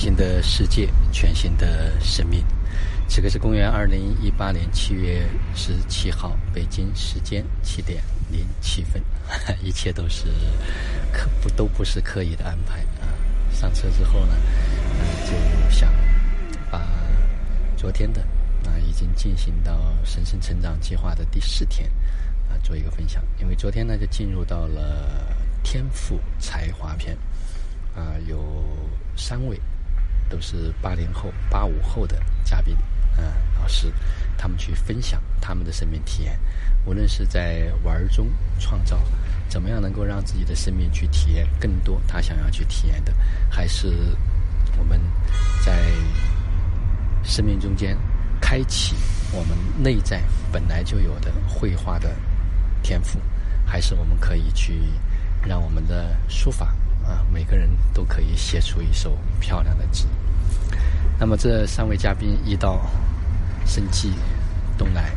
新的世界，全新的生命。这个是公元二零一八年七月十七号，北京时间七点零七分，一切都是刻不都不是刻意的安排啊。上车之后呢，就想把昨天的啊已经进行到神圣成长计划的第四天啊做一个分享，因为昨天呢就进入到了天赋才华篇。啊，有三位都是八零后、八五后的嘉宾，嗯，老师，他们去分享他们的生命体验，无论是在玩中创造，怎么样能够让自己的生命去体验更多他想要去体验的，还是我们在生命中间开启我们内在本来就有的绘画的天赋，还是我们可以去让我们的书法。啊，每个人都可以写出一首漂亮的字。那么这三位嘉宾一到生气东来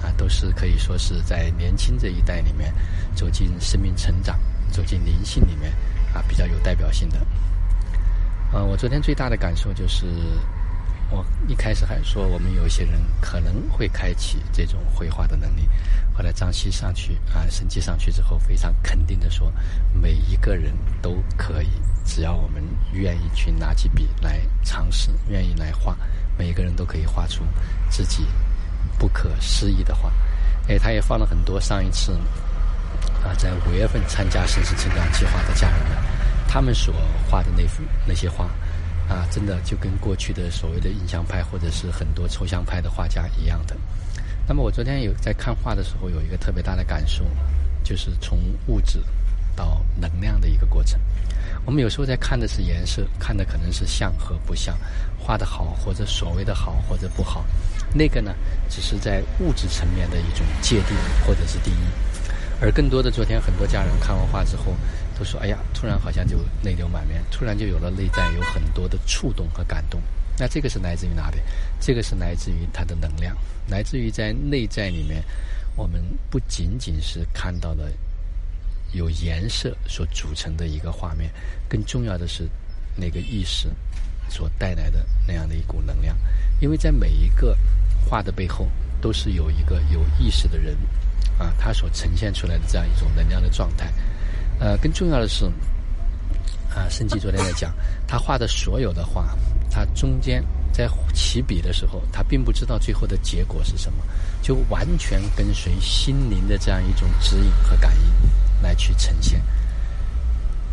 啊，都是可以说是在年轻这一代里面走进生命成长、走进灵性里面啊比较有代表性的。啊，我昨天最大的感受就是。我一开始还说我们有一些人可能会开启这种绘画的能力，后来张希上去啊，审计上去之后，非常肯定的说，每一个人都可以，只要我们愿意去拿起笔来尝试，愿意来画，每个人都可以画出自己不可思议的画。哎，他也放了很多上一次啊，在五月份参加神识成长计划的家人们，他们所画的那幅那些画。啊，真的就跟过去的所谓的印象派或者是很多抽象派的画家一样的。那么我昨天有在看画的时候，有一个特别大的感受，就是从物质到能量的一个过程。我们有时候在看的是颜色，看的可能是像和不像，画的好或者所谓的好或者不好，那个呢，只是在物质层面的一种界定或者是定义。而更多的，昨天很多家人看完画之后。都说：“哎呀，突然好像就泪流满面，突然就有了内在有很多的触动和感动。那这个是来自于哪里？这个是来自于它的能量，来自于在内在里面，我们不仅仅是看到了有颜色所组成的一个画面，更重要的是那个意识所带来的那样的一股能量。因为在每一个画的背后，都是有一个有意识的人啊，他所呈现出来的这样一种能量的状态。”呃，更重要的是，啊，申基昨天在讲，他画的所有的画，他中间在起笔的时候，他并不知道最后的结果是什么，就完全跟随心灵的这样一种指引和感应来去呈现。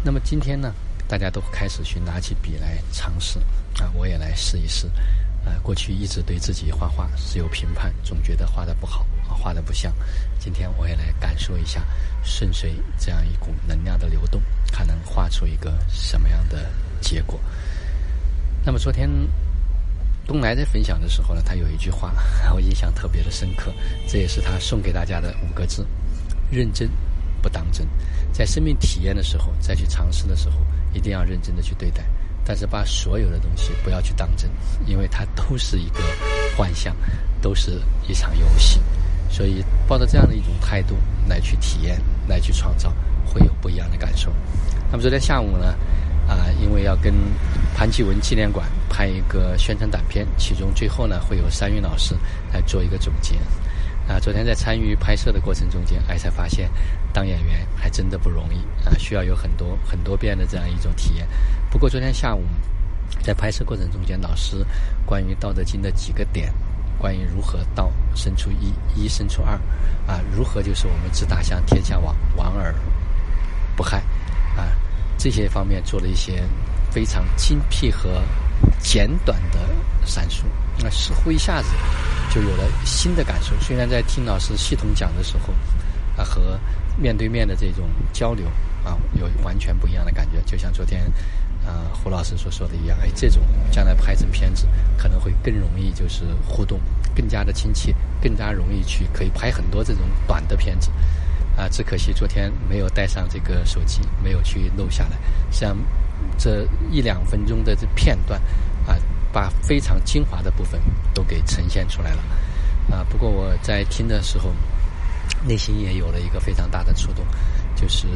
那么今天呢，大家都开始去拿起笔来尝试，啊，我也来试一试。呃，过去一直对自己画画是有评判，总觉得画的不好，画的不像。今天我也来感受一下，顺随这样一股能量的流动，看能画出一个什么样的结果。那么昨天东来在分享的时候呢，他有一句话我印象特别的深刻，这也是他送给大家的五个字：认真不当真。在生命体验的时候，再去尝试的时候，一定要认真的去对待。但是把所有的东西不要去当真，因为它都是一个幻象，都是一场游戏。所以抱着这样的一种态度来去体验，来去创造，会有不一样的感受。那么昨天下午呢，啊，因为要跟潘基文纪念馆拍一个宣传短片，其中最后呢会有山云老师来做一个总结。啊，昨天在参与拍摄的过程中间，哎，才发现当演员还真的不容易啊，需要有很多很多遍的这样一种体验。不过昨天下午在拍摄过程中间，老师关于《道德经》的几个点，关于如何道生出一，一生出二，啊，如何就是我们治大象天下往往而不害，啊，这些方面做了一些非常精辟和简短的阐述，那似乎一下子。就有了新的感受。虽然在听老师系统讲的时候，啊，和面对面的这种交流啊，有完全不一样的感觉。就像昨天，啊，胡老师所说的一样，哎，这种将来拍成片子可能会更容易，就是互动更加的亲切，更加容易去可以拍很多这种短的片子。啊，只可惜昨天没有带上这个手机，没有去录下来。像这一两分钟的这片段，啊。把非常精华的部分都给呈现出来了，啊！不过我在听的时候，内心也有了一个非常大的触动，就是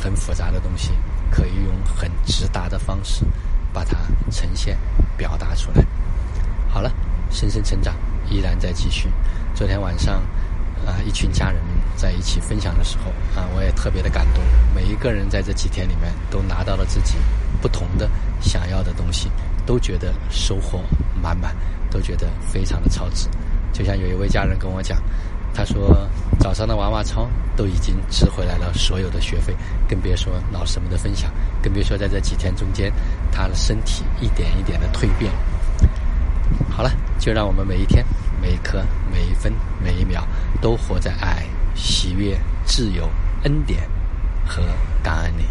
很复杂的东西，可以用很直达的方式把它呈现、表达出来。好了，深深成长依然在继续。昨天晚上，啊，一群家人在一起分享的时候，啊，我也特别的感动。每一个人在这几天里面都拿到了自己不同的想要的东西，都觉得收获满满，都觉得非常的超值。就像有一位家人跟我讲，他说早上的娃娃操都已经值回来了所有的学费，更别说老师们的分享，更别说在这几天中间，他的身体一点一点的蜕变。好了，就让我们每一天、每一刻、每一分、每一秒，都活在爱、喜悦、自由、恩典和感恩里。